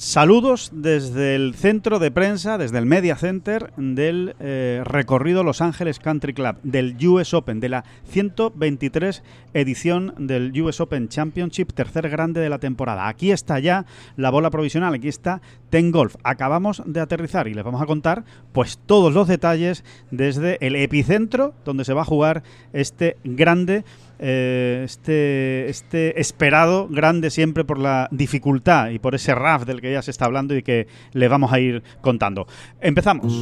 Saludos desde el centro de prensa, desde el Media Center del eh, recorrido Los Ángeles Country Club, del US Open, de la 123 edición del US Open Championship, tercer grande de la temporada. Aquí está ya la bola provisional, aquí está Ten Golf. Acabamos de aterrizar y les vamos a contar pues todos los detalles desde el epicentro donde se va a jugar este grande eh, este, este esperado grande siempre por la dificultad y por ese RAF del que ya se está hablando y que le vamos a ir contando. Empezamos.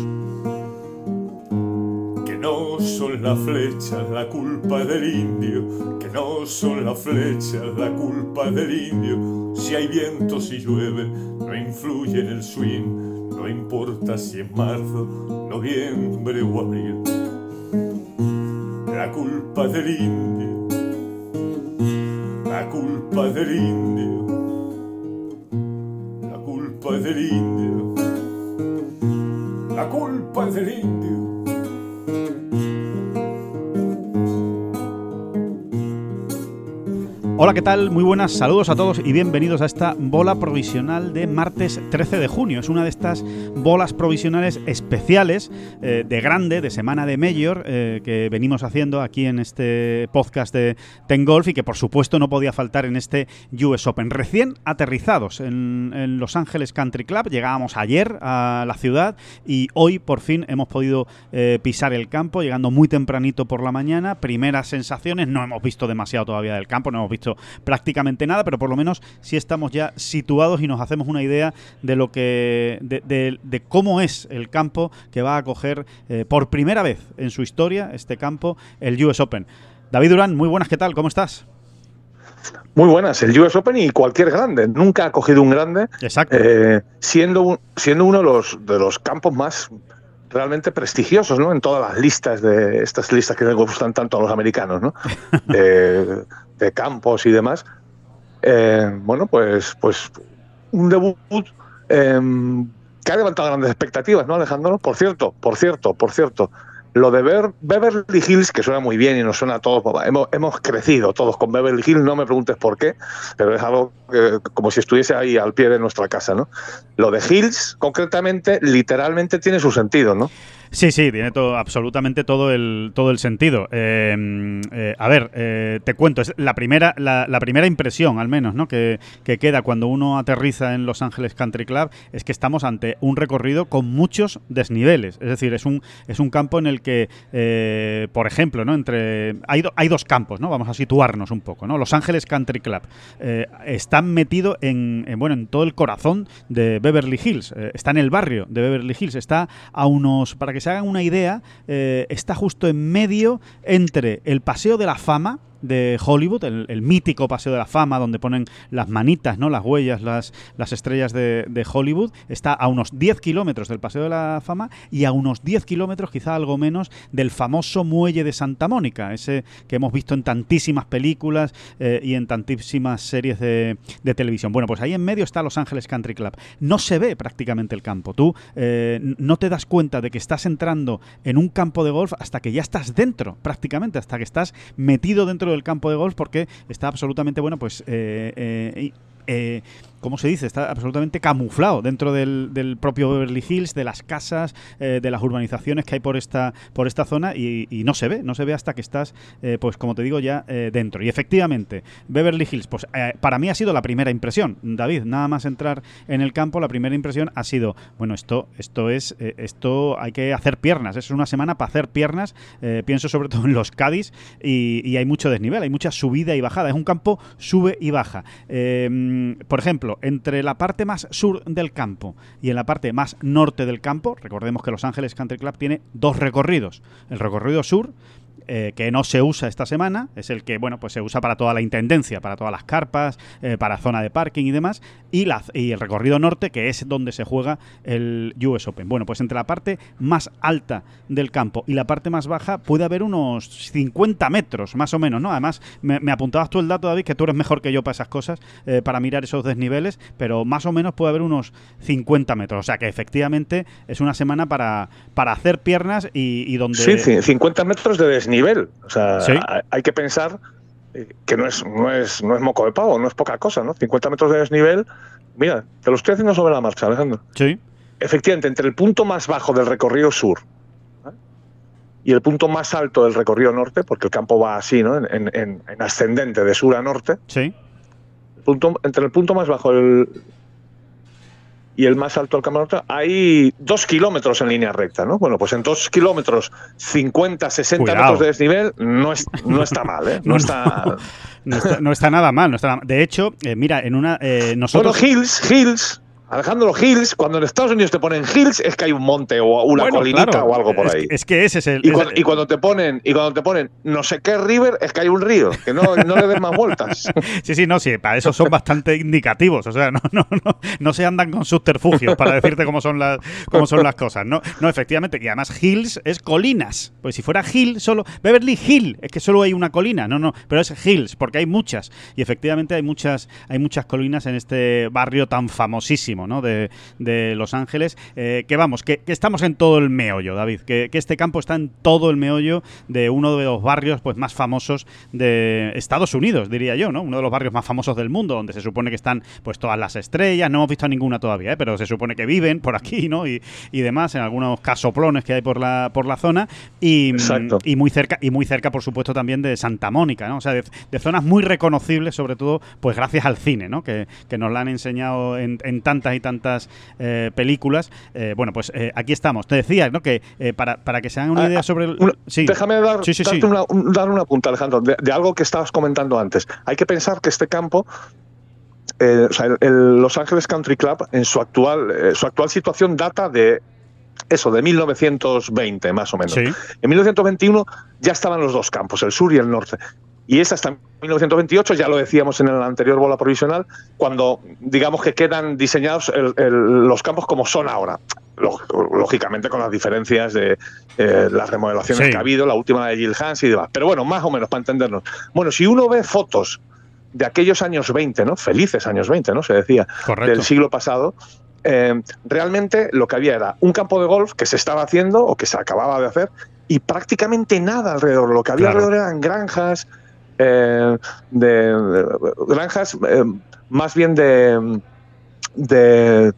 Que no son las flechas la culpa del indio, que no son las flechas la culpa del indio. Si hay viento, si llueve, no influye en el swing, no importa si es marzo, noviembre o abril. La culpa del indio la culpa del indio, culpa del indio, la culpa del indio. Hola, ¿qué tal? Muy buenas, saludos a todos y bienvenidos a esta bola provisional de martes 13 de junio. Es una de estas bolas provisionales especiales eh, de grande, de semana de Mayor, eh, que venimos haciendo aquí en este podcast de Ten Golf y que por supuesto no podía faltar en este US Open. Recién aterrizados en, Los Ángeles Country Club, llegábamos ayer a la ciudad y hoy por fin hemos podido eh, pisar el campo, llegando muy tempranito por la mañana. Primeras sensaciones, no hemos visto demasiado todavía del campo, no hemos visto prácticamente nada, pero por lo menos sí estamos ya situados y nos hacemos una idea de lo que de, cómo es el campo que va a acoger eh, por primera vez en su historia este campo el US Open. David Durán, muy buenas, ¿qué tal? ¿Cómo estás? Muy buenas, el US Open y cualquier grande. Nunca ha cogido un grande. Exacto. Eh, siendo, siendo uno de los, de los campos más realmente prestigiosos, ¿no? En todas las listas de estas listas que les gustan tanto a los americanos, ¿no? de campos y demás. Eh, bueno, pues, pues un debut em, que ha levantado grandes expectativas, ¿no, Alejandro? Por cierto, por cierto, por cierto, lo de ver Beverly Hills, que suena muy bien y nos suena a todos, hemos, hemos crecido todos con Beverly Hills, no me preguntes por qué, pero es algo como si estuviese ahí al pie de nuestra casa, ¿no? Lo de Hills, concretamente, literalmente tiene su sentido, ¿no? Sí, sí, tiene todo, absolutamente todo el, todo el sentido. Em, eh, a ver, eh, te cuento, es la primera, la, primera impresión, al menos, ¿no? Que, queda cuando uno aterriza en Los Ángeles Country Club es que estamos ante un recorrido con muchos desniveles. Es decir, es un, es un campo en el que, eh, por ejemplo, ¿no? Entre, hay, hay dos campos, ¿no? Vamos a situarnos un poco, ¿no? Los Ángeles Country Club está metido en, bueno, en todo el corazón de Beverly Hills. está en el barrio de Beverly Hills. Está a unos, para que se hagan una idea, eh, está justo en medio entre el Paseo de la Fama, de Hollywood, el, mítico Paseo de la Fama, donde ponen las manitas, ¿no? las huellas, las, las estrellas de, Hollywood, está a unos 10 kilómetros del Paseo de la Fama y a unos 10 kilómetros, quizá algo menos, del famoso muelle de Santa Mónica, ese que hemos visto en tantísimas películas eh, y en tantísimas series de, televisión. Bueno, pues ahí en medio está Los Ángeles Country Club. No se ve prácticamente el campo. Tú eh, no te das cuenta de que estás entrando en un campo de golf hasta que ya estás dentro, prácticamente, hasta que estás metido dentro del campo de golf porque está absolutamente bueno, pues eh, eh, eh ¿cómo se dice? Está absolutamente camuflado dentro del, propio Beverly Hills, de las casas, eh, de las urbanizaciones que hay por esta, por esta zona y, no se ve, no se ve hasta que estás, eh, pues como te digo, ya eh, dentro. Y efectivamente, Beverly Hills, pues para mí ha sido la primera impresión, David, nada más entrar en el campo, la primera impresión ha sido, bueno, esto, esto es, esto hay que hacer piernas, es una semana para hacer piernas, pienso sobre todo en los Cádiz y, y, hay mucho desnivel, hay mucha subida y bajada, es un campo sube y baja. Por ejemplo, entre la parte más sur del campo y en la parte más norte del campo, recordemos que Los Ángeles Country Club tiene dos recorridos. El recorrido sur eh, que no se usa esta semana, es el que, bueno, pues se usa para toda la intendencia, para todas las carpas, eh, para zona de parking y demás, y, la, y el recorrido norte, que es donde se juega el US Open. Bueno, pues entre la parte más alta del campo y la parte más baja puede haber unos 50 metros, más o menos, ¿no? Además, me, apuntabas tú el dato, David, que tú eres mejor que yo para esas cosas, eh, para mirar esos desniveles, pero más o menos puede haber unos 50 metros. O sea que efectivamente es una semana para, para hacer piernas y, donde... Sí, 50 metros de desnivel. O sea, hay que pensar eh, que no es, no, es, no es moco de pavo, no es poca cosa, ¿no? 50 metros de desnivel. Mira, te lo estoy haciendo sobre la marcha, Alejandro. Sí. Efectivamente, entre el punto más bajo del recorrido sur y el punto más alto del recorrido norte, porque el campo va así, ¿no? En, en, ascendente de sur a norte. Sí. punto, entre el punto más bajo y el más alto norte hay dos kilómetros en línea recta, ¿no? Bueno, pues en dos kilómetros, 50, 60 metros de desnivel, no, es, no está mal, ¿eh? No, está... No está, nada mal, no está De hecho, eh, mira, en una... Eh, nosotros... Bueno, Hills, Hills, Alejandro Hills, cuando en Estados Unidos te ponen Hills, es que hay un monte o una colinita o algo por ahí. Es que ese es el. Y, cuando, te ponen, y cuando te ponen no sé qué river, es que hay un río, que no, no le den más vueltas. sí, sí, no, sí, para eso son bastante indicativos. O sea, no, no, no, no se andan con subterfugios para decirte cómo son las, cómo son las cosas. No, no, efectivamente. Y además, Hills es colinas. Pues si fuera Hill, solo. Beverly Hill, es que solo hay una colina. No, no, pero es Hills, porque hay muchas. Y efectivamente hay muchas, hay muchas colinas en este barrio tan famosísimo, ¿no? De, de Los Ángeles, eh, que vamos, que, estamos en todo el meollo, David, que, este campo está en todo el meollo de uno de los barrios pues más famosos de Estados Unidos, diría yo, ¿no? Uno de los barrios más famosos del mundo, donde se supone que están pues todas las estrellas, no hemos visto ninguna todavía, ¿eh? pero se supone que viven por aquí, ¿no? Y, demás, en algunos casoplones que hay por la, por la zona, y, y, muy cerca, y muy cerca, por supuesto, también de Santa Mónica, ¿no? O sea, de, zonas muy reconocibles, sobre todo, pues gracias al cine, ¿no? Que, nos la han enseñado en, en tantas y tantas eh, películas. Eh, bueno, pues eh, aquí estamos. Te decía, ¿no? Que para, para, que se hagan una ah, idea sobre el... Déjame dar, Una, dar una punta, Alejandro, de, algo que estabas comentando antes. Hay que pensar que este campo o sea, el, Los Ángeles Country Club en su actual, su actual situación data de eso, de 1920 más o menos. En 1921 ya estaban los dos campos, el sur y el norte y es hasta 1928, ya lo decíamos en la anterior bola provisional, cuando digamos que quedan diseñados los campos como son ahora. Lógicamente con las diferencias de eh, las remodelaciones que ha habido, la última de Gil Hans y demás. Pero bueno, más o menos para entendernos. Bueno, si uno ve fotos de aquellos años 20, ¿no? Felices años 20, ¿no? Se decía, del siglo pasado, eh, realmente lo que había era un campo de golf que se estaba haciendo o que se acababa de hacer y prácticamente nada alrededor. Lo que había alrededor eran granjas, eh, de, granjas eh, más bien de, de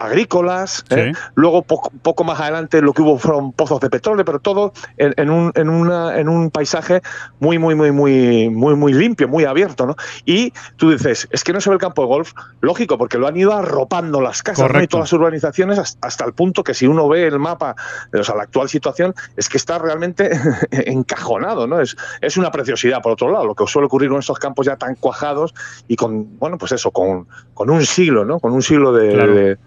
agrícolas. ¿eh? Luego, poco, más adelante, lo que hubo fueron pozos de petróleo, pero todo en, un, en, una, en un paisaje muy, muy, muy, muy, muy, muy limpio, muy abierto. ¿no? Y tú dices, es que no se ve el campo de golf, lógico, porque lo han ido arropando las casas y todas las urbanizaciones hasta, el punto que si uno ve el mapa, o sea, la actual situación, es que está realmente encajonado. ¿no? Es, es una preciosidad, por otro lado, lo que suele ocurrir con estos campos ya tan cuajados y con, bueno, pues eso, con, con un siglo, ¿no? Con un siglo de de,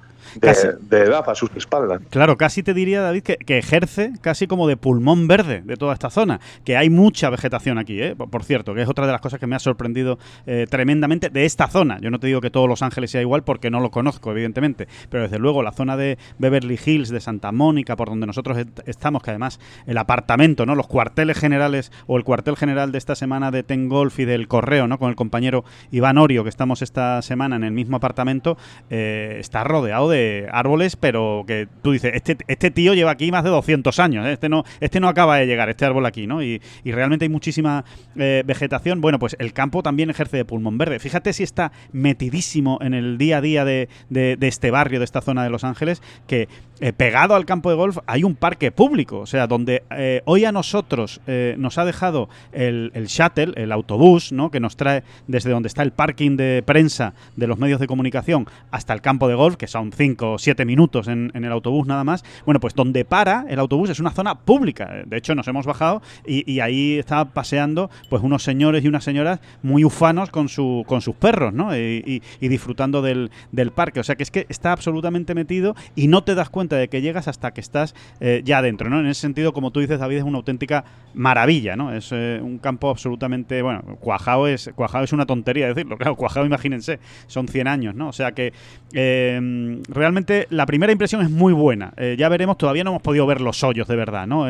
edad a sus espaldas. Claro, casi te diría, David, que, ejerce casi como de pulmón verde de toda esta zona, que hay mucha vegetación aquí, ¿eh? por, cierto, que es otra de las cosas que me ha sorprendido eh, tremendamente de esta zona. Yo no te digo que todos Los Ángeles sea igual porque no lo conozco, evidentemente, pero desde luego la zona de Beverly Hills, de Santa Mónica, por donde nosotros estamos, que además el apartamento, ¿no? los cuarteles generales o el cuartel general de esta semana de Ten Golf y del Correo, ¿no? con el compañero Iván Orio, que estamos esta semana en el mismo apartamento, eh, está rodeado de árboles, pero que tú dices, este, este tío lleva aquí más de 200 años, ¿eh? este, no, este no acaba de llegar, este árbol aquí, ¿no? Y, realmente hay muchísima eh, vegetación. Bueno, pues el campo también ejerce de pulmón verde. Fíjate si está metidísimo en el día a día de, de, este barrio, de esta zona de Los Ángeles, que eh, pegado al campo de golf hay un parque público, o sea, donde hoy a nosotros nos ha dejado el, el shuttle, el autobús, ¿no? Que nos trae desde donde está el parking de prensa de los medios de comunicación hasta el campo de golf, que son 5 5 o 7 minutos en, el autobús nada más. Bueno, pues donde para el autobús es una zona pública. De hecho, nos hemos bajado y, ahí estaba paseando pues unos señores y unas señoras muy ufanos con, su, con sus perros, ¿no? Y, disfrutando del, parque. O sea que es que está absolutamente metido y no te das cuenta de que llegas hasta que estás eh, ya adentro, ¿no? En ese sentido, como tú dices, David, es una auténtica maravilla, ¿no? Es eh, un campo absolutamente, bueno, Cuajao es, Cuajao es una tontería decirlo, claro, Cuajao, imagínense, son 100 años, ¿no? O sea que eh, realmente la primera impresión es muy buena. ya veremos, todavía no hemos podido ver los hoyos de verdad, ¿no?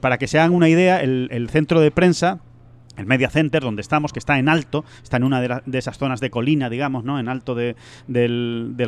para que se hagan una idea, el centro de prensa el Media Center, donde estamos, que está en alto, está en una de, esas zonas de colina, digamos, ¿no? En alto del,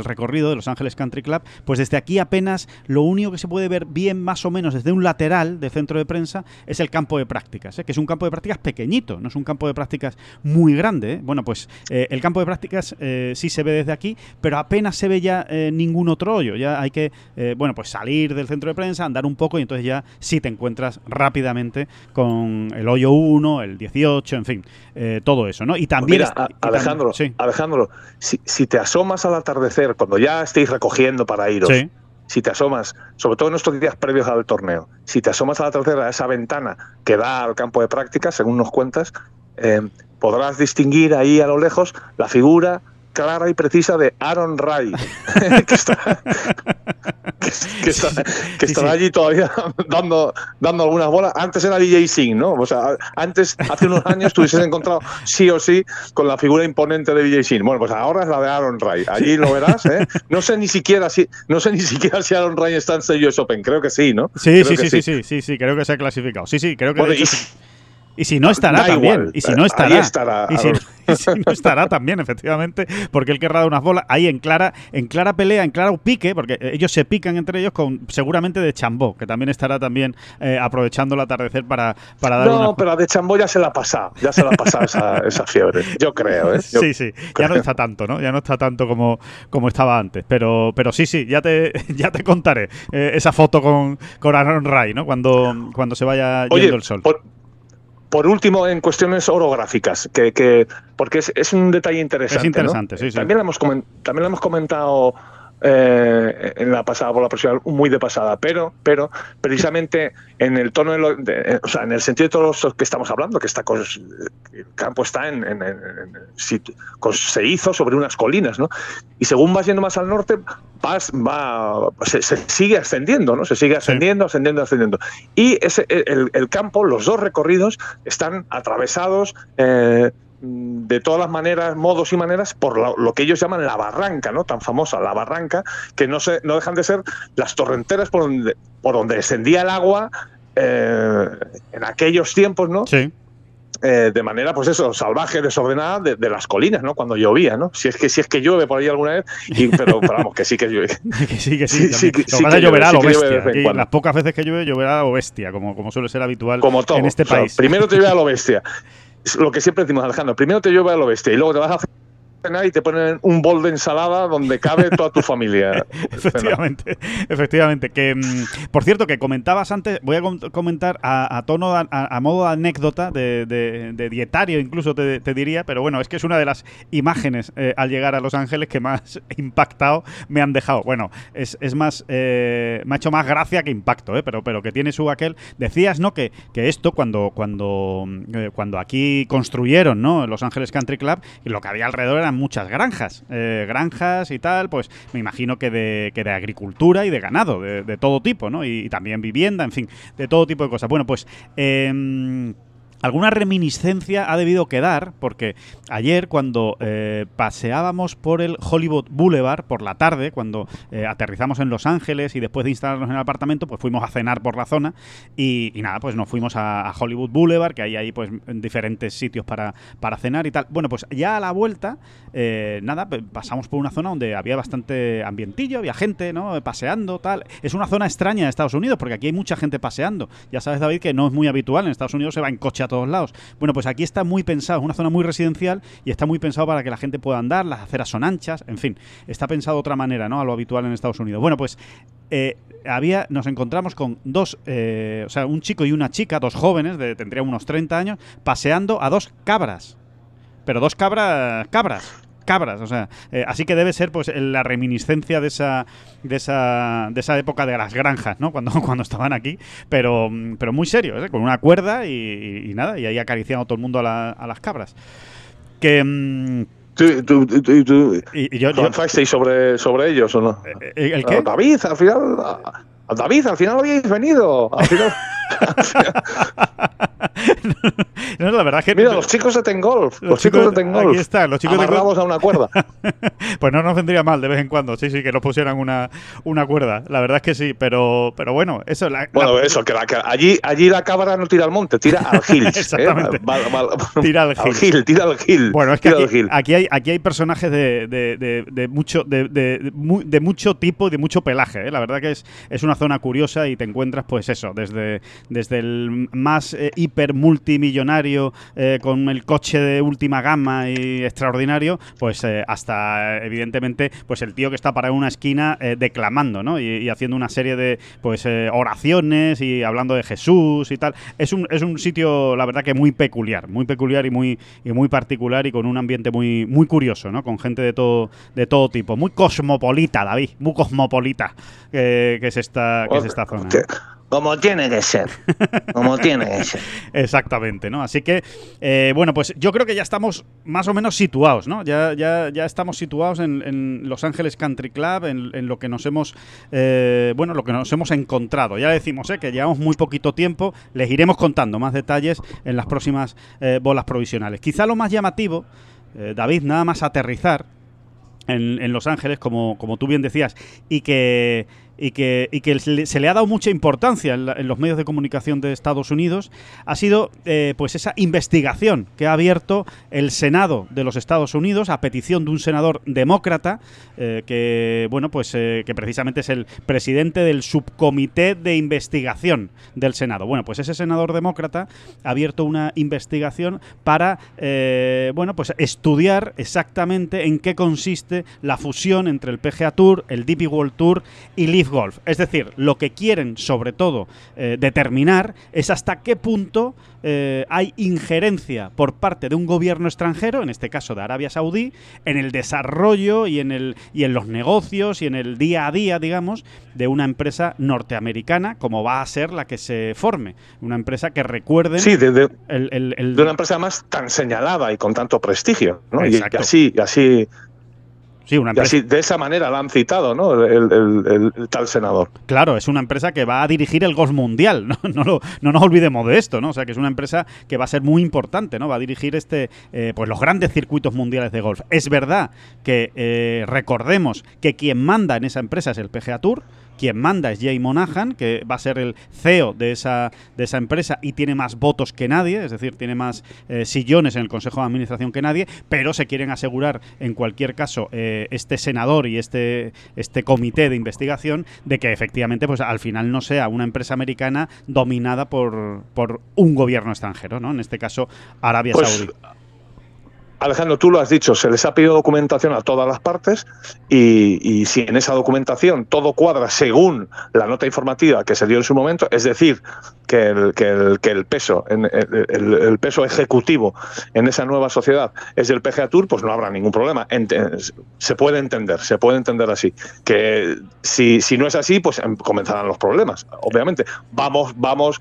recorrido de Los Ángeles Country Club, pues desde aquí apenas lo único que se puede ver bien más o menos desde un lateral del centro de prensa es el campo de prácticas, ¿eh? que es un campo de prácticas pequeñito, no es un campo de prácticas muy grande. ¿eh? Bueno, pues eh, el campo de prácticas sí se ve desde aquí, pero apenas se ve ya ningún otro hoyo. Ya hay que, bueno, pues salir del centro de prensa, andar un poco y entonces ya sí te encuentras rápidamente con el hoyo 1, el 10 en fin, eh, todo eso, ¿no? Y también... Alejandro, Alejandro si, te asomas al atardecer, cuando ya estéis recogiendo para iros, si te asomas, sobre todo en estos días previos al torneo, si te asomas al atardecer a esa ventana que da al campo de práctica, según nos cuentas, eh, podrás distinguir ahí a lo lejos la figura clara y precisa de Aaron Ray, que está, que, estará allí todavía dando, dando algunas bolas. Antes era DJ Singh, ¿no? O sea, antes, hace unos años, tú hubieses encontrado sí o sí con la figura imponente de DJ Singh. Bueno, pues ahora es la de Aaron Ray. Allí lo verás, ¿eh? No sé ni siquiera si, no sé ni siquiera si Aaron Ray está en US Open. Creo que sí, ¿no? Sí, sí, sí, sí, sí, sí, creo que se ha clasificado. Sí, sí, creo que. Y si no estará también. Y si no estará. y, si, no estará también, efectivamente, porque él querrá dar unas bolas ahí en clara, en clara pelea, en claro pique, porque ellos se pican entre ellos con seguramente de Chambó, que también estará también eh, aprovechando el atardecer para, para dar No, pero de Chambó ya se la ha pasado, ya se la ha pasado esa, esa, fiebre, yo creo. ¿eh? sí, sí, ya no está tanto, ¿no? Ya no está tanto como, como estaba antes, pero, pero sí, sí, ya te, ya te contaré eh, esa foto con, con Aaron Ray, ¿no? Cuando, cuando se vaya yendo el sol por último, en cuestiones orográficas, que, que porque es, es, un detalle interesante. Es interesante, sí, sí. También lo hemos comentado eh, en la pasada por la próxima muy de pasada, pero, pero precisamente en el tono, de o sea, en el sentido de todos los que estamos hablando, que está el campo está en, se hizo sobre unas colinas, ¿no? Y según vas yendo más al norte, vas, va, se, sigue ascendiendo, ¿no? Se sigue ascendiendo, ascendiendo, ascendiendo. Y ese, el, el, campo, los dos recorridos, están atravesados. Eh, de todas las maneras, modos y maneras, por lo, que ellos llaman la barranca, ¿no? Tan famosa, la barranca, que no, se, no dejan de ser las torrenteras por donde, por donde descendía el agua eh, en aquellos tiempos, ¿no? Sí. Eh, de manera, pues eso, salvaje, desordenada de, las colinas, ¿no? Cuando llovía, ¿no? Si es que si es que llueve por ahí alguna vez, pero, vamos, que sí que llueve. que sí, que sí. sí, sí, que lloverá lo bestia. las pocas veces que llueve, lloverá a lo bestia, como, como suele ser habitual como todo, en este país. primero te llueve a lo bestia. Lo que siempre decimos, Alejandro, primero te llueve a lo bestia y luego te vas a y te ponen un bol de ensalada donde cabe toda tu familia. efectivamente, efectivamente. Que, mm, por cierto, que comentabas antes, voy a comentar a, tono, a, modo de anécdota, de, dietario incluso te, diría, pero bueno, es que es una de las imágenes eh, al llegar a Los Ángeles que más impactado me han dejado. Bueno, es, más, eh, me ha hecho más gracia que impacto, eh, pero, pero que tiene su aquel. Decías, ¿no? Que, que esto, cuando, cuando, cuando aquí construyeron, ¿no? Los Ángeles Country Club, lo que había alrededor eran muchas granjas, eh, granjas y tal, pues me imagino que de, que de agricultura y de ganado, de, todo tipo, ¿no? Y, también vivienda, en fin, de todo tipo de cosas. Bueno, pues... Em, alguna reminiscencia ha debido quedar, porque ayer cuando eh, paseábamos por el Hollywood Boulevard por la tarde, cuando eh, aterrizamos en Los Ángeles y después de instalarnos en el apartamento, pues fuimos a cenar por la zona y, nada, pues nos fuimos a, Hollywood Boulevard, que hay ahí pues diferentes sitios para, para cenar y tal. Bueno, pues ya a la vuelta, eh, nada, pasamos por una zona donde había bastante ambientillo, había gente, ¿no? Paseando, tal. Es una zona extraña de Estados Unidos, porque aquí hay mucha gente paseando. Ya sabes, David, que no es muy habitual, en Estados Unidos se va en coche a todos lados. Bueno, pues aquí está muy pensado, es una zona muy residencial y está muy pensado para que la gente pueda andar, las aceras son anchas, en fin, está pensado de otra manera, ¿no? A lo habitual en Estados Unidos. Bueno, pues eh, había, nos encontramos con dos, eh, o sea, un chico y una chica, dos jóvenes, de, tendrían unos 30 años, paseando a dos cabras. Pero dos cabras, cabras. Cabras, o sea, eh, así que debe ser pues la reminiscencia de esa, de esa, de esa época de las granjas, ¿no? Cuando, cuando estaban aquí, pero, pero muy serio, ¿eh? con una cuerda y, nada, y ahí acariciando todo el mundo a, a las cabras. Que... Mm, ¿Tú, tú, tú, y, yo, sobre, sobre ellos o no? ¿El qué? David, al final David, al final habéis venido. Al final... no, la verdad que. Mira, los chicos de Tengolf. Los, chicos, de Tengolf. Aquí están, los chicos Amarrados a una cuerda. pues no nos vendría mal de vez en cuando, sí, sí, que nos pusieran una, una cuerda. La verdad es que sí, pero, pero bueno, eso. bueno, eso, que, allí, allí la cabra no tira al monte, tira al gil. ¿eh? Exactamente. tira al gil. Tira al gil. Bueno, es que aquí, hay, aquí hay personajes de, de, de, mucho, de, de, mucho tipo y de mucho pelaje. ¿eh? La verdad que es, es una zona curiosa y te encuentras, pues eso, desde, desde el más eh, hiper multimillonario eh, con el coche de última gama y extraordinario, pues eh, hasta evidentemente pues el tío que está para una esquina declamando, ¿no? Y, haciendo una serie de pues oraciones y hablando de Jesús y tal. Es un, es un sitio, la verdad que muy peculiar, muy peculiar y muy, y muy particular y con un ambiente muy, muy curioso, ¿no? Con gente de todo, de todo tipo, muy cosmopolita, David, muy cosmopolita que, es esta, que es esta zona. Como tiene que ser. Como tiene que ser. Exactamente, ¿no? Así que, eh, bueno, pues yo creo que ya estamos más o menos situados, ¿no? Ya, ya, ya estamos situados en, Los Ángeles Country Club, en, lo que nos hemos, eh, bueno, lo que nos hemos encontrado. Ya decimos, ¿eh? Que llevamos muy poquito tiempo. Les iremos contando más detalles en las próximas eh, bolas provisionales. Quizá lo más llamativo, David, nada más aterrizar en, en Los Ángeles, como, como tú bien decías, y que y que, y que se le ha dado mucha importancia en, los medios de comunicación de Estados Unidos ha sido eh, pues esa investigación que ha abierto el Senado de los Estados Unidos a petición de un senador demócrata eh, que bueno pues eh, que precisamente es el presidente del subcomité de investigación del Senado. Bueno pues ese senador demócrata ha abierto una investigación para bueno pues estudiar exactamente en qué consiste la fusión entre el PGA Tour el DP World Tour y Golf. Es decir, lo que quieren sobre todo eh, determinar es hasta qué punto eh, hay injerencia por parte de un gobierno extranjero, en este caso de Arabia Saudí, en el desarrollo y en, el, y en los negocios y en el día a día, digamos, de una empresa norteamericana, como va a ser la que se forme. Una empresa que recuerden... Sí, de, de, una empresa más tan señalada y con tanto prestigio. ¿no? Y así, así Sí, una empresa... Y así, de esa manera la han citado, ¿no? El, tal senador. Claro, es una empresa que va a dirigir el golf mundial, ¿no? No, no, nos olvidemos de esto, ¿no? O sea, que es una empresa que va a ser muy importante, ¿no? Va a dirigir este, eh, pues los grandes circuitos mundiales de golf. Es verdad que eh, recordemos que quien manda en esa empresa es el PGA Tour, quien manda es Jay Monahan, que va a ser el CEO de esa, de esa empresa y tiene más votos que nadie, es decir, tiene más eh, sillones en el Consejo de Administración que nadie, pero se quieren asegurar, en cualquier caso, eh, este senador y este, este comité de investigación de que efectivamente pues al final no sea una empresa americana dominada por, por un gobierno extranjero, ¿no? En este caso, Arabia pues, Saudí. Alejandro, tú lo has dicho, se les ha pedido documentación a todas las partes y, si en esa documentación todo cuadra según la nota informativa que se dio en su momento, es decir, que el, que el, peso, el, peso ejecutivo en esa nueva sociedad es del PGA Tour, pues no habrá ningún problema. se puede entender, se puede entender así. Que si, si no es así, pues em, comenzarán los problemas, obviamente. Vamos, vamos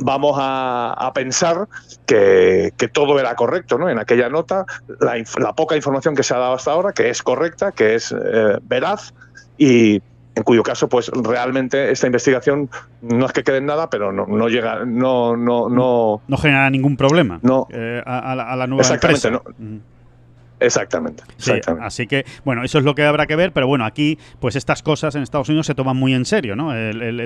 vamos a, pensar que, todo era correcto ¿no? en aquella nota, la, poca información que se ha dado hasta ahora, que es correcta, que es eh, veraz y en cuyo caso pues realmente esta investigación no es que quede en nada pero no, llega no no no no genera ningún problema no eh, a, la, nueva exactamente empresa. no Exactamente, así que, bueno, eso es lo que habrá que ver, pero bueno, aquí, pues estas cosas en Estados Unidos se toman muy en serio, ¿no?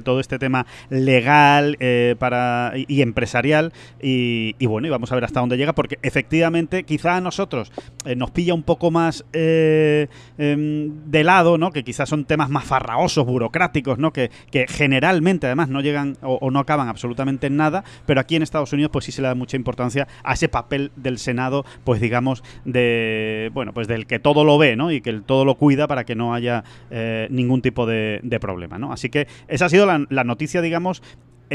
todo este tema legal eh, para, y, empresarial, y, bueno, y vamos a ver hasta dónde llega, porque efectivamente, quizá a nosotros eh, nos pilla un poco más eh, em, de lado, ¿no? Que quizás son temas más farraosos, burocráticos, ¿no? Que, que generalmente, además, no llegan o, o no acaban absolutamente en nada, pero aquí en Estados Unidos, pues sí se le da mucha importancia a ese papel del Senado, pues digamos, de bueno, pues del que todo lo ve, ¿no? Y que el todo lo cuida para que no haya eh, ningún tipo de, problema, ¿no? Así que esa ha sido la, noticia, digamos,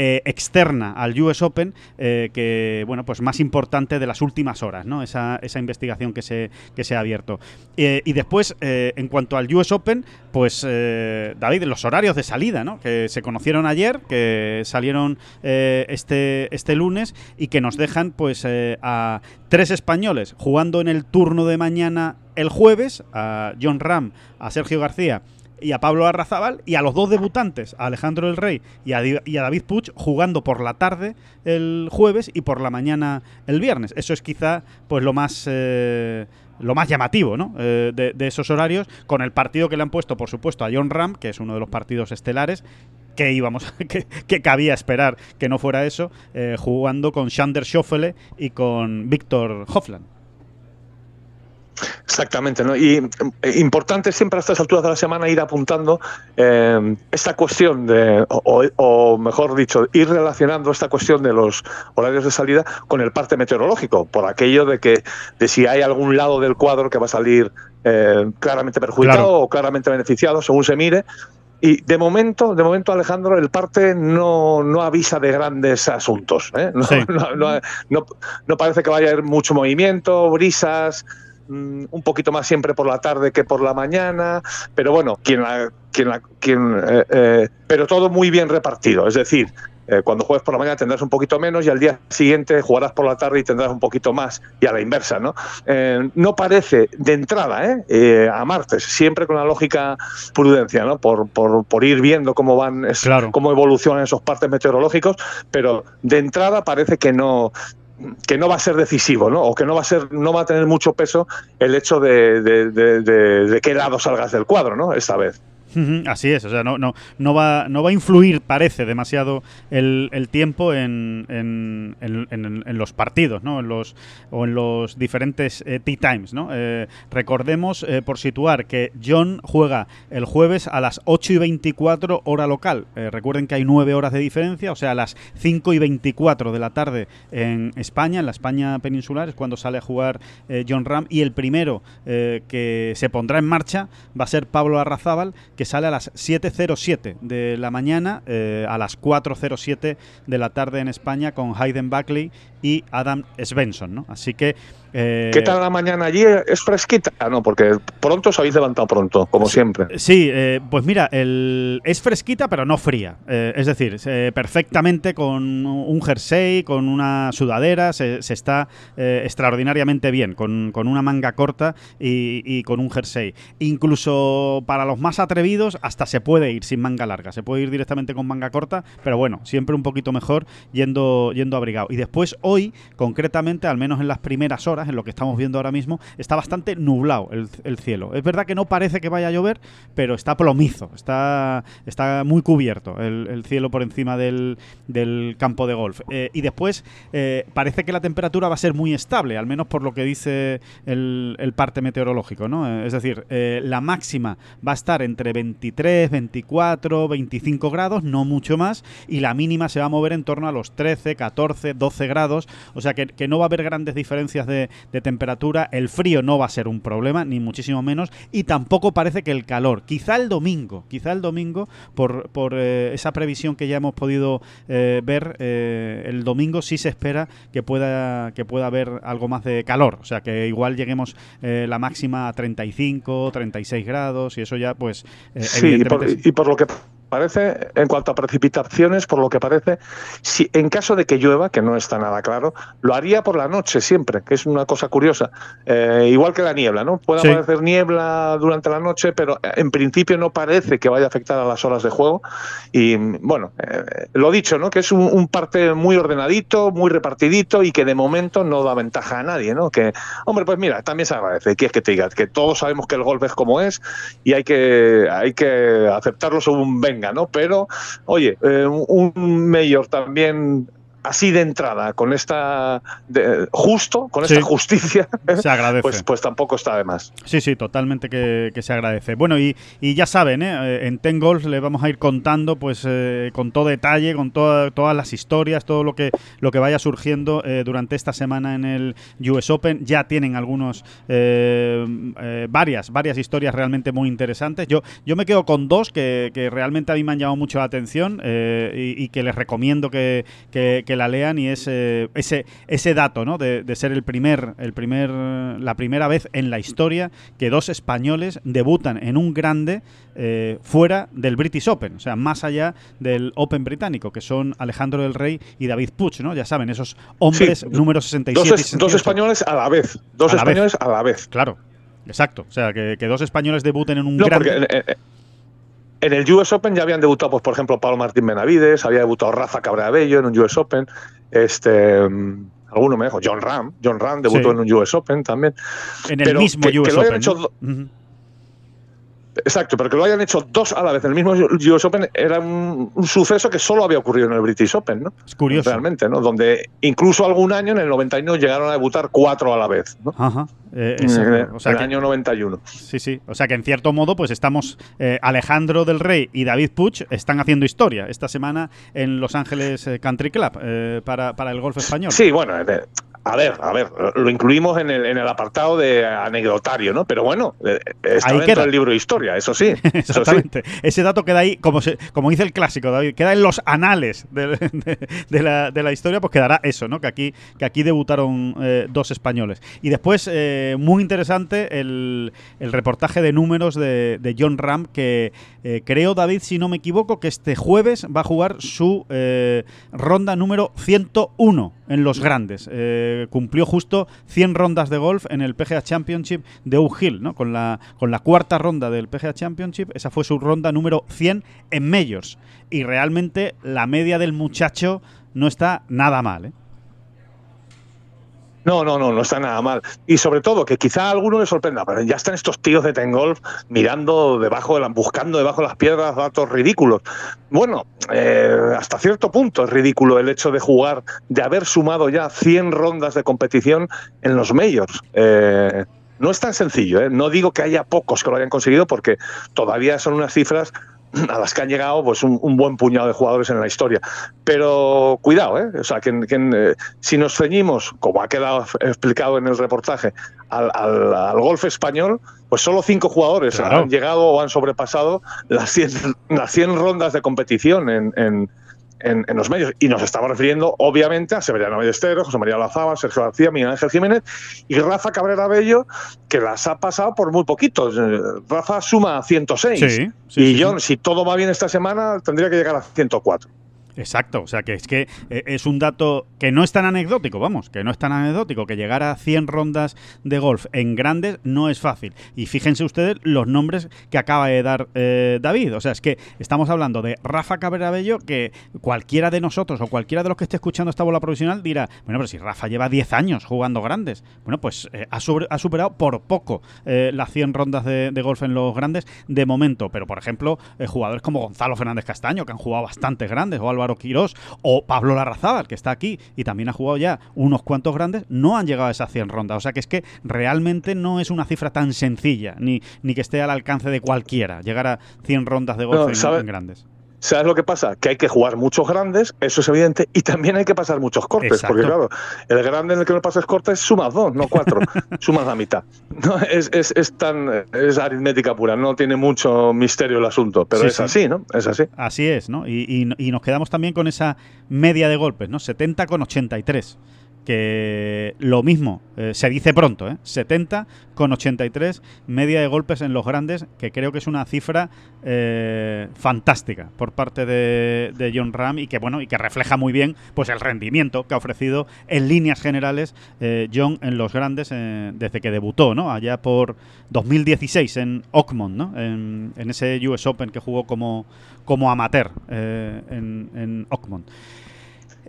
eh, externa al US Open, eh, que, bueno, pues más importante de las últimas horas, ¿no? Esa, esa investigación que se, que se ha abierto. y después, en cuanto al US Open, pues, David, los horarios de salida, ¿no? Que se conocieron ayer, que salieron este, este lunes y que nos dejan, pues, a tres españoles jugando en el turno de mañana el jueves, a John Ram, a Sergio García y a Pablo Arrazábal y a los dos debutantes, a Alejandro del Rey y a, David Puch, jugando por la tarde el jueves y por la mañana el viernes. Eso es quizá pues lo más eh, lo más llamativo ¿no? Eh, de, esos horarios, con el partido que le han puesto, por supuesto, a John Ram, que es uno de los partidos estelares, que íbamos, que, que cabía esperar que no fuera eso, eh, jugando con Shander Schoffele y con Víctor Hofland. Exactamente, ¿no? Y eh, importante siempre a estas alturas de la semana ir apuntando eh, esta cuestión de, o, mejor dicho, ir relacionando esta cuestión de los horarios de salida con el parte meteorológico, por aquello de que de si hay algún lado del cuadro que va a salir eh, claramente perjudicado o claramente beneficiado, según se mire. Y de momento, de momento, Alejandro, el parte no, no avisa de grandes asuntos. No, no, no, parece que vaya a haber mucho movimiento, brisas, Mm, un poquito más siempre por la tarde que por la mañana, pero bueno, quien quien quien, eh, eh, pero todo muy bien repartido, es decir, eh, cuando juegues por la mañana tendrás un poquito menos y al día siguiente jugarás por la tarde y tendrás un poquito más y a la inversa, ¿no? no parece de entrada, a martes, siempre con la lógica prudencia, ¿no? Por, por, por ir viendo cómo van, cómo evolucionan esos partes meteorológicos, pero de entrada parece que no, que no va a ser decisivo, ¿no? O que no va a ser, no va a tener mucho peso el hecho de, de, de, de qué lado salgas del cuadro, ¿no? Esta vez. Así es, o sea, no, no, no, va, no va a influir, parece, demasiado el, tiempo en, en, en, los partidos, ¿no? En los, o en los diferentes eh, tea times, ¿no? Eh, recordemos, eh, por situar, que John juega el jueves a las 8 y 24 hora local. recuerden que hay 9 horas de diferencia, o sea, a las 5 y 24 de la tarde en España, en la España peninsular, es cuando sale a jugar John Ram. Y el primero que se pondrá en marcha va a ser Pablo Arrazábal, que sale a las 7.07 de la mañana, eh, a las 4.07 de la tarde en España con Hayden Buckley y Adam Svensson, ¿no? Así que eh, ¿Qué tal la mañana allí? ¿Es fresquita? Ah, no, porque pronto os habéis levantado pronto, como siempre. Sí, eh, pues mira, el, es fresquita pero no fría. Eh, es decir, perfectamente con un jersey, con una sudadera, se, está extraordinariamente bien, con, una manga corta y, con un jersey. Incluso para los más atrevidos hasta se puede ir sin manga larga, se puede ir directamente con manga corta, pero bueno, siempre un poquito mejor yendo, yendo abrigado. Y después hoy, concretamente, al menos en las primeras horas, en lo que estamos viendo ahora mismo, está bastante nublado el, cielo. Es verdad que no parece que vaya a llover, pero está plomizo, está, está muy cubierto el, cielo por encima del, campo de golf. Eh, y después eh, parece que la temperatura va a ser muy estable, al menos por lo que dice el, parte meteorológico. ¿no? Eh, es decir, la máxima va a estar entre 23, 24, 25 grados, no mucho más, y la mínima se va a mover en torno a los 13, 14, 12 grados, o sea que, que no va a haber grandes diferencias de, de, temperatura. El frío no va a ser un problema, ni muchísimo menos. Y tampoco parece que el calor. Quizá el domingo, quizá el domingo, por, por eh, esa previsión que ya hemos podido eh, ver, eh, el domingo sí se espera que pueda, que pueda haber algo más de calor. O sea, que igual lleguemos la máxima a 35, 36 grados y eso ya, pues... sí, y por lo que parece, en cuanto a precipitaciones, por lo que parece, si en caso de que llueva, que no está nada claro, lo haría por la noche siempre, que es una cosa curiosa. Eh, igual que la niebla, ¿no? Puede aparecer niebla durante la noche, pero eh, en principio no parece que vaya a afectar a las horas de juego. Y bueno, eh, lo dicho, ¿no? Que es un, parte muy ordenadito, muy repartidito y que de momento no da ventaja a nadie, ¿no? Que, hombre, pues mira, también se agradece. es que te diga que todos sabemos que el golf es como es y hay que, hay que aceptarlo según venga ¿no? Pero, oye, eh, un mayor también así de entrada, con esta de- justo, con esta Sí. justicia, Se agradece. pues, pues tampoco está de más. Sí, sí, totalmente que, que se agradece. Bueno, y, y ya saben, ¿eh? Eh, en Ten Golf le vamos a ir contando, pues, eh, con todo detalle, con toda- todas las historias, todo lo que, lo que vaya surgiendo eh, durante esta semana en el US Open. Ya tienen algunos, varias, varias historias realmente muy interesantes. Yo, yo me quedo con dos que, que realmente a mí me han llamado mucho la atención y, y que les recomiendo que, que- que la lean y es eh, ese, ese dato, ¿no? De, de ser el primer, el primer, la primera vez en la historia que dos españoles debutan en un grande eh, fuera del British Open, o sea, más allá del Open británico, que son Alejandro del Rey y David Puig, ¿no? Ya saben, esos hombres Sí, número 67 Dos, dos 68. españoles a la vez, dos A la vez. españoles a la vez. Claro, exacto. O sea, que, que dos españoles debuten en un No, grande. porque en el US Open ya habían debutado, pues, por ejemplo, Pablo Martín Benavides, había debutado Rafa Cabrera Bello en un US Open, este, mm, alguno me dijo, John Ram, John Ram debutó Sí. en un US Open también. en el pero mismo que- que US lo hayan Open. hecho ¿no? Exacto, pero que lo hayan hecho dos a la vez en el mismo US Open era un, un suceso que solo había ocurrido en el British Open, ¿no? Es curioso. Realmente, ¿no? Donde incluso algún año, en el 91, llegaron a debutar cuatro a la vez, ¿no? Ajá. eh. O sea el que- año 91. Sí, sí. O sea que en cierto modo, pues estamos. eh, Alejandro del Rey y David Puig están haciendo historia esta semana en Los Ángeles eh, Country Club eh, para, para el golf español. Sí, bueno, eh, a ver, a ver, lo incluimos en el, en el apartado de anecdotario, ¿no? Pero bueno, eh, está Ahí dentro queda. del libro de historia, eso sí. Eso sí. Exactamente. Ese dato queda ahí, como, se- como dice el clásico, David, queda en los anales de, de- de la, de la historia, pues quedará eso, ¿no? Que aquí, que aquí debutaron eh, dos españoles. Y después, eh, muy interesante, el, el reportaje de números de, de John Ram, que eh, creo, David, si no me equivoco, que este jueves va a jugar su eh, ronda número 101 en los grandes. Eh, cumplió justo 100 rondas de golf en el PGA Championship de Oak Hill, ¿no? Con la, con la cuarta ronda del PGA Championship, esa fue su ronda número 100 en Majors. Y realmente la media del muchacho no está nada mal, ¿eh? No, no, no, no está nada mal. Y sobre todo, que quizá a alguno le sorprenda, pero ya están estos tíos de Tengolf mirando debajo buscando debajo de las piedras datos ridículos. Bueno, eh, hasta cierto punto es ridículo el hecho de jugar, de haber sumado ya 100 rondas de competición en los majors. Eh, no es tan sencillo, ¿eh? no digo que haya pocos que lo hayan conseguido, porque todavía son unas cifras a las que han llegado pues un, un buen puñado de jugadores en la historia. Pero cuidado, ¿eh? o sea, que, que, eh, si nos ceñimos, como ha quedado explicado en el reportaje, al, al, al golf español, pues solo cinco jugadores Claro. han llegado o han sobrepasado las 100, las 100 rondas de competición en, en, en, en los medios. Y nos estamos refiriendo, obviamente, a Severiano Ballesteros, José María Lazaba, Sergio García, Miguel Ángel Jiménez y Rafa Cabrera Bello, que las ha pasado por muy poquitos. Eh, Rafa suma 106. Sí, sí, y John, sí. si todo va bien esta semana, tendría que llegar a 104. Exacto, o sea que es que eh, es un dato que no es tan anecdótico, vamos, que no es tan anecdótico, que llegar a 100 rondas de golf en grandes no es fácil. Y fíjense ustedes los nombres que acaba de dar eh, David, o sea, es que estamos hablando de Rafa Cabrera Bello, que cualquiera de nosotros o cualquiera de los que esté escuchando esta bola profesional dirá, bueno, pero si Rafa lleva 10 años jugando grandes, bueno, pues eh, ha, sobre- ha superado por poco eh, las 100 rondas de, de golf en los grandes de momento, pero por ejemplo, jugadores como Gonzalo Fernández Castaño, que han jugado bastante grandes, o Álvaro Quirós, o Pablo Larrazábal, que está aquí y también ha jugado ya unos cuantos grandes, no han llegado a esas 100 rondas. O sea que es que realmente no es una cifra tan sencilla, ni, ni que esté al alcance de cualquiera, llegar a 100 rondas de golf No, en- ¿sabe? en grandes. ¿Sabes lo que pasa? Que hay que jugar muchos grandes, eso es evidente, y también hay que pasar muchos cortes, Exacto. porque claro, el grande en el que no pases cortes sumas dos, no cuatro, sumas la mitad. No, es, es, es tan es aritmética pura, no tiene mucho misterio el asunto, pero Sí, es sí. así, ¿no? Es así. Así es, ¿no? Y, y- y nos quedamos también con esa media de golpes, ¿no? 70 con 83. Que lo mismo, eh, se dice pronto, ¿eh? 70 con 83, media de golpes en los grandes, que creo que es una cifra eh, fantástica por parte de, de John Ram y que bueno y que refleja muy bien pues el rendimiento que ha ofrecido en líneas generales eh, John en los grandes desde que debutó, ¿no? Allá por 2016 en Oakmont, ¿no? En, en ese US Open que jugó como, como amateur en, en Oakmont.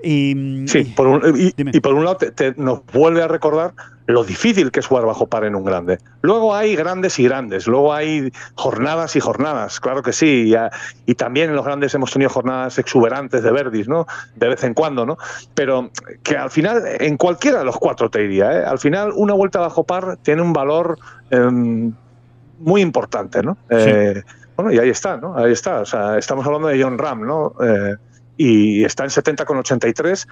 Y, Sí, y- por un- y, Dime. y por un lado te- te- nos vuelve a recordar lo difícil que es jugar bajo par en un grande. Luego hay grandes y grandes, luego hay jornadas y jornadas, claro que sí. Y, también en los grandes hemos tenido jornadas exuberantes de verdis, ¿no? De vez en cuando, ¿no? Pero que al final, en cualquiera de los cuatro te diría, ¿eh? al final una vuelta bajo par tiene un valor em, muy importante, ¿no? Eh, bueno, y ahí está, ¿no? Ahí está. O sea, estamos hablando de John Ram, ¿no? Y está en 70,83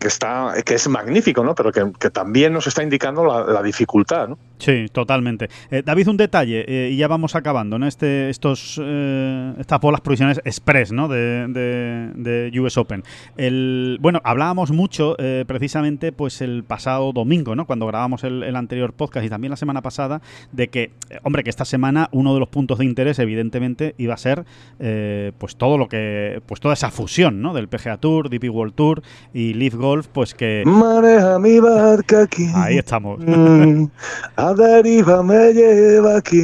que está que es magnífico, ¿no? Pero que, que también nos está indicando la, la dificultad, ¿no? Sí, totalmente. Eh, David, un detalle, eh, y ya vamos acabando, ¿no? Este, estos, eh, estas bolas provisionales express, ¿no? De, de- de US Open. El, bueno, hablábamos mucho, eh, precisamente, pues el pasado domingo, ¿no? Cuando grabamos el, el anterior podcast y también la semana pasada, de que, eh, hombre, que esta semana uno de los puntos de interés, evidentemente, iba a ser, eh, pues todo lo que, pues toda esa fusión, ¿no? Del PGA Tour, DP World Tour y Leaf Golf, pues que Maneja mi barca aquí. ahí estamos. Mm, a deriva me lleva aquí.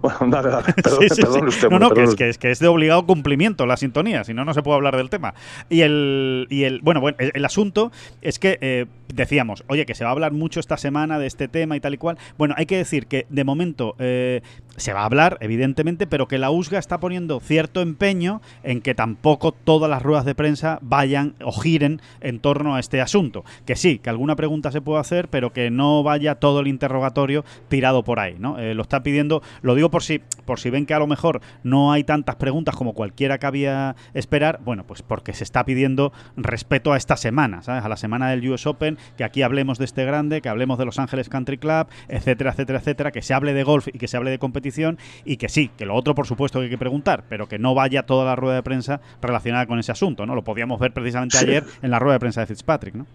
Bueno, dale, dale. Perdón, Sí, sí, perdón sí. usted. No, no, que es, que, es que es de obligado cumplimiento la sintonía, si no, no se puede hablar del tema. Y el, y el bueno, bueno, el, el asunto es que eh, decíamos, oye, que se va a hablar mucho esta semana de este tema y tal y cual. Bueno, hay que decir que de momento eh, se va a hablar, evidentemente, pero que la USGA está poniendo cierto empeño en que tampoco todas las ruedas de prensa vayan o giren en torno a este asunto. Que sí, que alguna pregunta se puede hacer, pero que no vaya todo el interrogatorio tirado por ahí, ¿no? Eh, lo está pidiendo, lo digo por si, por si ven que a lo mejor no hay tantas preguntas como cualquiera cabía esperar, bueno, pues porque se está pidiendo respeto a esta semana, ¿sabes? A la semana del US Open, que aquí hablemos de este grande, que hablemos de Los Ángeles Country Club, etcétera, etcétera, etcétera, que se hable de golf y que se hable de competición y que sí, que lo otro por supuesto que hay que preguntar, pero que no vaya toda la rueda de prensa relacionada con ese asunto, ¿no? Lo podíamos ver precisamente ayer en la rueda de prensa de Fitzpatrick, ¿no?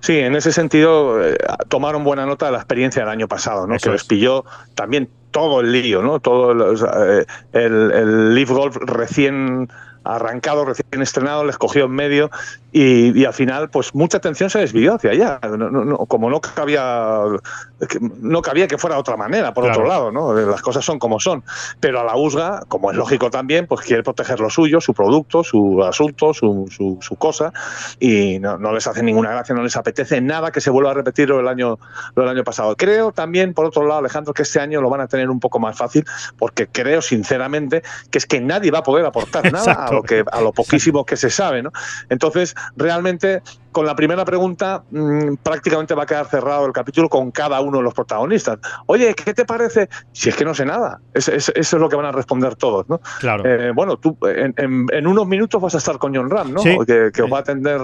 Sí, en ese sentido eh, tomaron buena nota de la experiencia del año pasado, ¿no? Eso que les es. pilló también todo el lío, ¿no? Todo eh, el, el Leaf Golf recién arrancado, recién estrenado, les cogió en medio y, y al final, pues mucha atención se desvió hacia allá. No- no- no- como no cabía, que no cabía que fuera de otra manera, por Claro. otro lado, ¿no? Las cosas son como son. Pero a la USGA, como es lógico también, pues quiere proteger lo suyo, su producto, su asunto, su, su, su cosa, y no, no les hace ninguna gracia, no les apetece nada que se vuelva a repetir lo del año, lo del año pasado. Creo también, por otro lado, Alejandro, que este año lo van a tener un poco más fácil, porque creo sinceramente que es que nadie va a poder aportar nada a lo que a lo poquísimo que se sabe, ¿no? Entonces, realmente, con la primera pregunta, mm, prácticamente va a quedar cerrado el capítulo con cada uno de los protagonistas. Oye, ¿qué te parece? Si es que no sé nada. Es- es- eso es lo que van a responder todos, ¿no? Claro. Eh, bueno, tú en, en- en unos minutos vas a estar con John Ram, ¿no? Sí. Que, que os va a atender.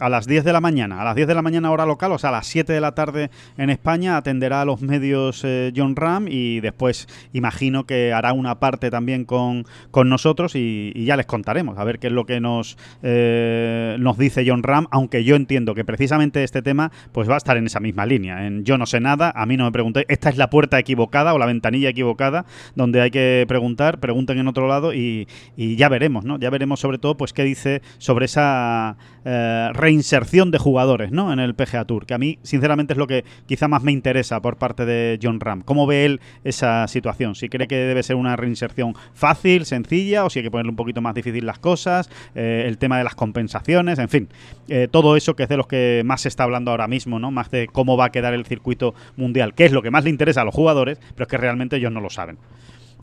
A las 10 de la mañana, a las 10 de la mañana hora local, o sea, a las 7 de la tarde en España, atenderá a los medios eh, John Ram y después imagino que hará una parte también con, con nosotros y, ya les contaremos a ver qué es lo que nos, eh, nos dice John Ram, aunque yo entiendo que precisamente este tema pues va a estar en esa misma línea, en yo no sé nada, a mí no me pregunté, esta es la puerta equivocada o la ventanilla equivocada donde hay que preguntar, pregunten en otro lado y, y ya veremos, ¿no? Ya veremos sobre todo pues qué dice sobre esa eh, reinserción de jugadores, ¿no? En el PGA Tour, que a mí sinceramente es lo que quizá más me interesa por parte de John Ram. ¿Cómo ve él esa situación? Si cree que debe ser una reinserción fácil, sencilla, o si hay que ponerle un poquito más difícil las cosas, eh, el tema de las compensaciones, en fin, eh, todo eso que es de los que más se está hablando ahora mismo, ¿no? Más de cómo va a quedar el circuito mundial, que es lo que más le interesa a los jugadores, pero es que realmente ellos no lo saben.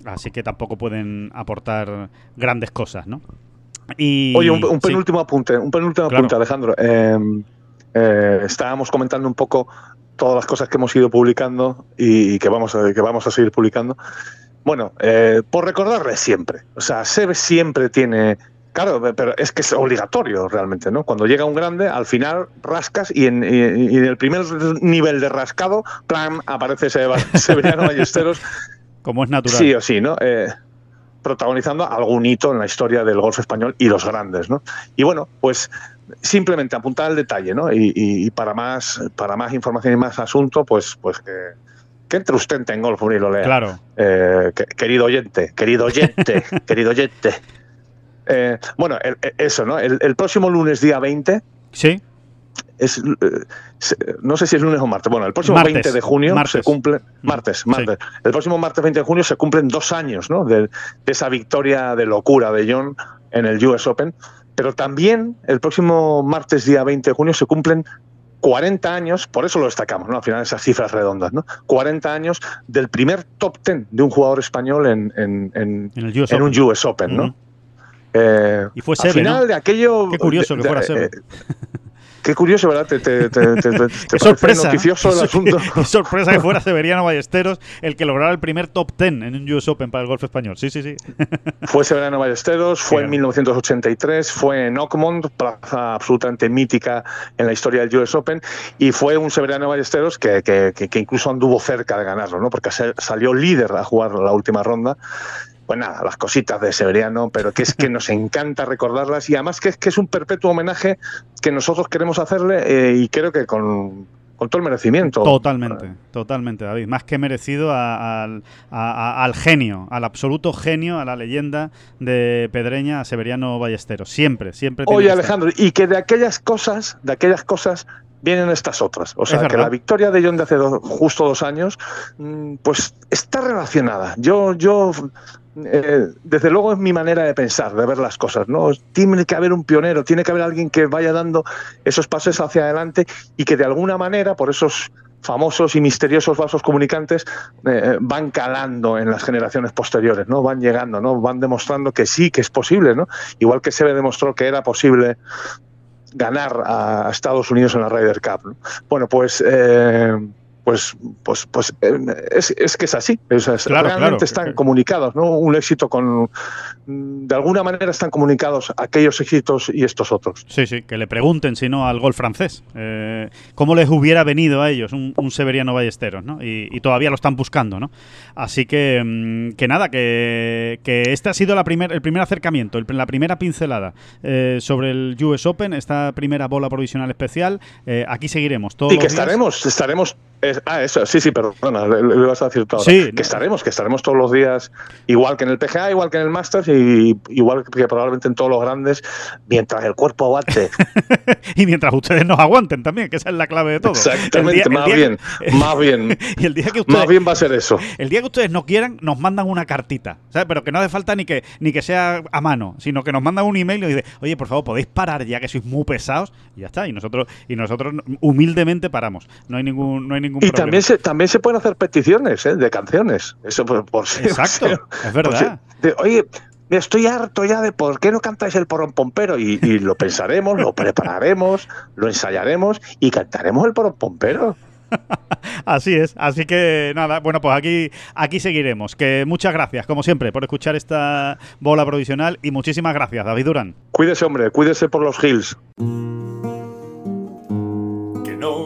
Así que tampoco pueden aportar grandes cosas, ¿no? Y, Oye, un, un sí. penúltimo apunte, un penúltimo Claro. apunte, Alejandro. Eh, eh, estábamos comentando un poco todas las cosas que hemos ido publicando y, que, vamos a, que vamos a seguir publicando. Bueno, eh, por recordarle siempre. O sea, Sebe siempre tiene. Claro, pero es que es obligatorio realmente, ¿no? Cuando llega un grande, al final rascas y en, y- y en el primer nivel de rascado, plan, aparece Severiano Ballesteros Como es natural. Sí o sí, ¿no? Eh, protagonizando algún hito en la historia del golf español y los grandes, ¿no? Y bueno, pues simplemente apuntar el detalle, ¿no? Y, y- y para más para más información y más asunto, pues pues que, que entre usted en Golf y lo lea. Claro. Eh, que- querido oyente, querido oyente, querido oyente. Eh, bueno, el- el- eso, ¿no? El, el próximo lunes, día 20, Sí, es, eh, no sé si es lunes o martes. Bueno, el próximo Martes, 20 de junio martes. se cumple. Martes, Sí. El próximo martes 20 de junio se cumplen dos años ¿no? de, de esa victoria de locura de John en el US Open. Pero también el próximo martes, día 20 de junio, se cumplen 40 años, por eso lo destacamos, ¿no? Al final esas cifras redondas, ¿no? 40 años del primer top 10 de un jugador español en, en, en, En el US en un. US Open, ¿no? Eh, Y fue al Seve, final ¿no? de aquello. Qué curioso que fuera de- Seve. eh, Qué curioso, ¿verdad? Te, te, te, sorpresa. noticioso el asunto. Qué sorpresa que fuera Severiano Ballesteros el que lograra el primer top 10 en un US Open para el golf español. Sí, sí, sí. Fue Severano Ballesteros, fue en Bien. 1983, fue en Oakmont, plaza absolutamente mítica en la historia del US Open, y fue un Severano Ballesteros que, que- incluso anduvo cerca de ganarlo, ¿no? porque salió líder a jugar la última ronda. Pues nada, las cositas de Severiano, pero que es que nos encanta recordarlas y además que es que es un perpetuo homenaje que nosotros queremos hacerle eh, y creo que con, con todo el merecimiento. Totalmente, totalmente, David. Más que merecido a- al, a- a- al genio, al absoluto genio, a la leyenda de Pedreña, a Severiano Ballesteros. Siempre, siempre. Oye. Alejandro, y que de aquellas cosas, de aquellas cosas vienen estas otras. O sea, que la victoria de John de hace do- justo dos años, mm, pues está relacionada. Yo, yo, eh, desde luego es mi manera de pensar, de ver las cosas. ¿no? Tiene que haber un pionero, tiene que haber alguien que vaya dando esos pasos hacia adelante y que de alguna manera, por esos famosos y misteriosos vasos comunicantes eh, van calando en las generaciones posteriores, ¿no? Van llegando, ¿no? Van demostrando que sí, que es posible, ¿no? Igual que Seve demostró que era posible ganar a Estados Unidos en la Ryder Cup. ¿no? Bueno, pues, eh, pues, pues, pues eh, es, es que es así. Es- es- Claro, realmente claro. están comunicados, ¿no? Un éxito con, de alguna manera están comunicados aquellos éxitos y estos otros. Sí, sí, que le pregunten, si no, al gol francés. eh, ¿Cómo les hubiera venido a ellos un, un Severiano Ballesteros, ¿no? Y, y todavía lo están buscando, ¿no? Así que, mm, que nada, que, que este ha sido la primer, el primer acercamiento, el- la primera pincelada eh, sobre el US Open, esta primera bola provisional especial. Eh, aquí seguiremos todos Y que los días. estaremos, estaremos. Es- ah, eso, sí, sí, perdona, le, le ibas a decir todo. Sí, que estaremos, que estaremos todos los días, igual que en el PGA, igual que en el Masters y igual que probablemente en todos los grandes, mientras el cuerpo aguante. y mientras ustedes nos aguanten también, que esa es la clave de todo. Exactamente, El día- más bien, que- más bien. y el día que ustedes, Más bien va a ser eso. El día que ustedes no quieran, nos mandan una cartita, ¿sabes? Pero que no hace falta ni que, ni que sea a mano, sino que nos mandan un email y nos dice, oye, por favor, podéis parar ya que sois muy pesados, y ya está. Y nosotros, y nosotros humildemente paramos. No hay ningún, no hay ningún Y problema. también se, también se pueden hacer peticiones ¿eh? de canciones. Eso por, por Exacto, es verdad. de, Oye, estoy harto ya de por qué no cantáis el porón pompero. Y, y lo pensaremos, lo prepararemos, lo ensayaremos y cantaremos el porón pompero. Así es. Así que nada, bueno, pues aquí, aquí seguiremos. Que muchas gracias, como siempre, por escuchar esta bola provisional y muchísimas gracias, David Durán. Cuídese, hombre, cuídese por los hills.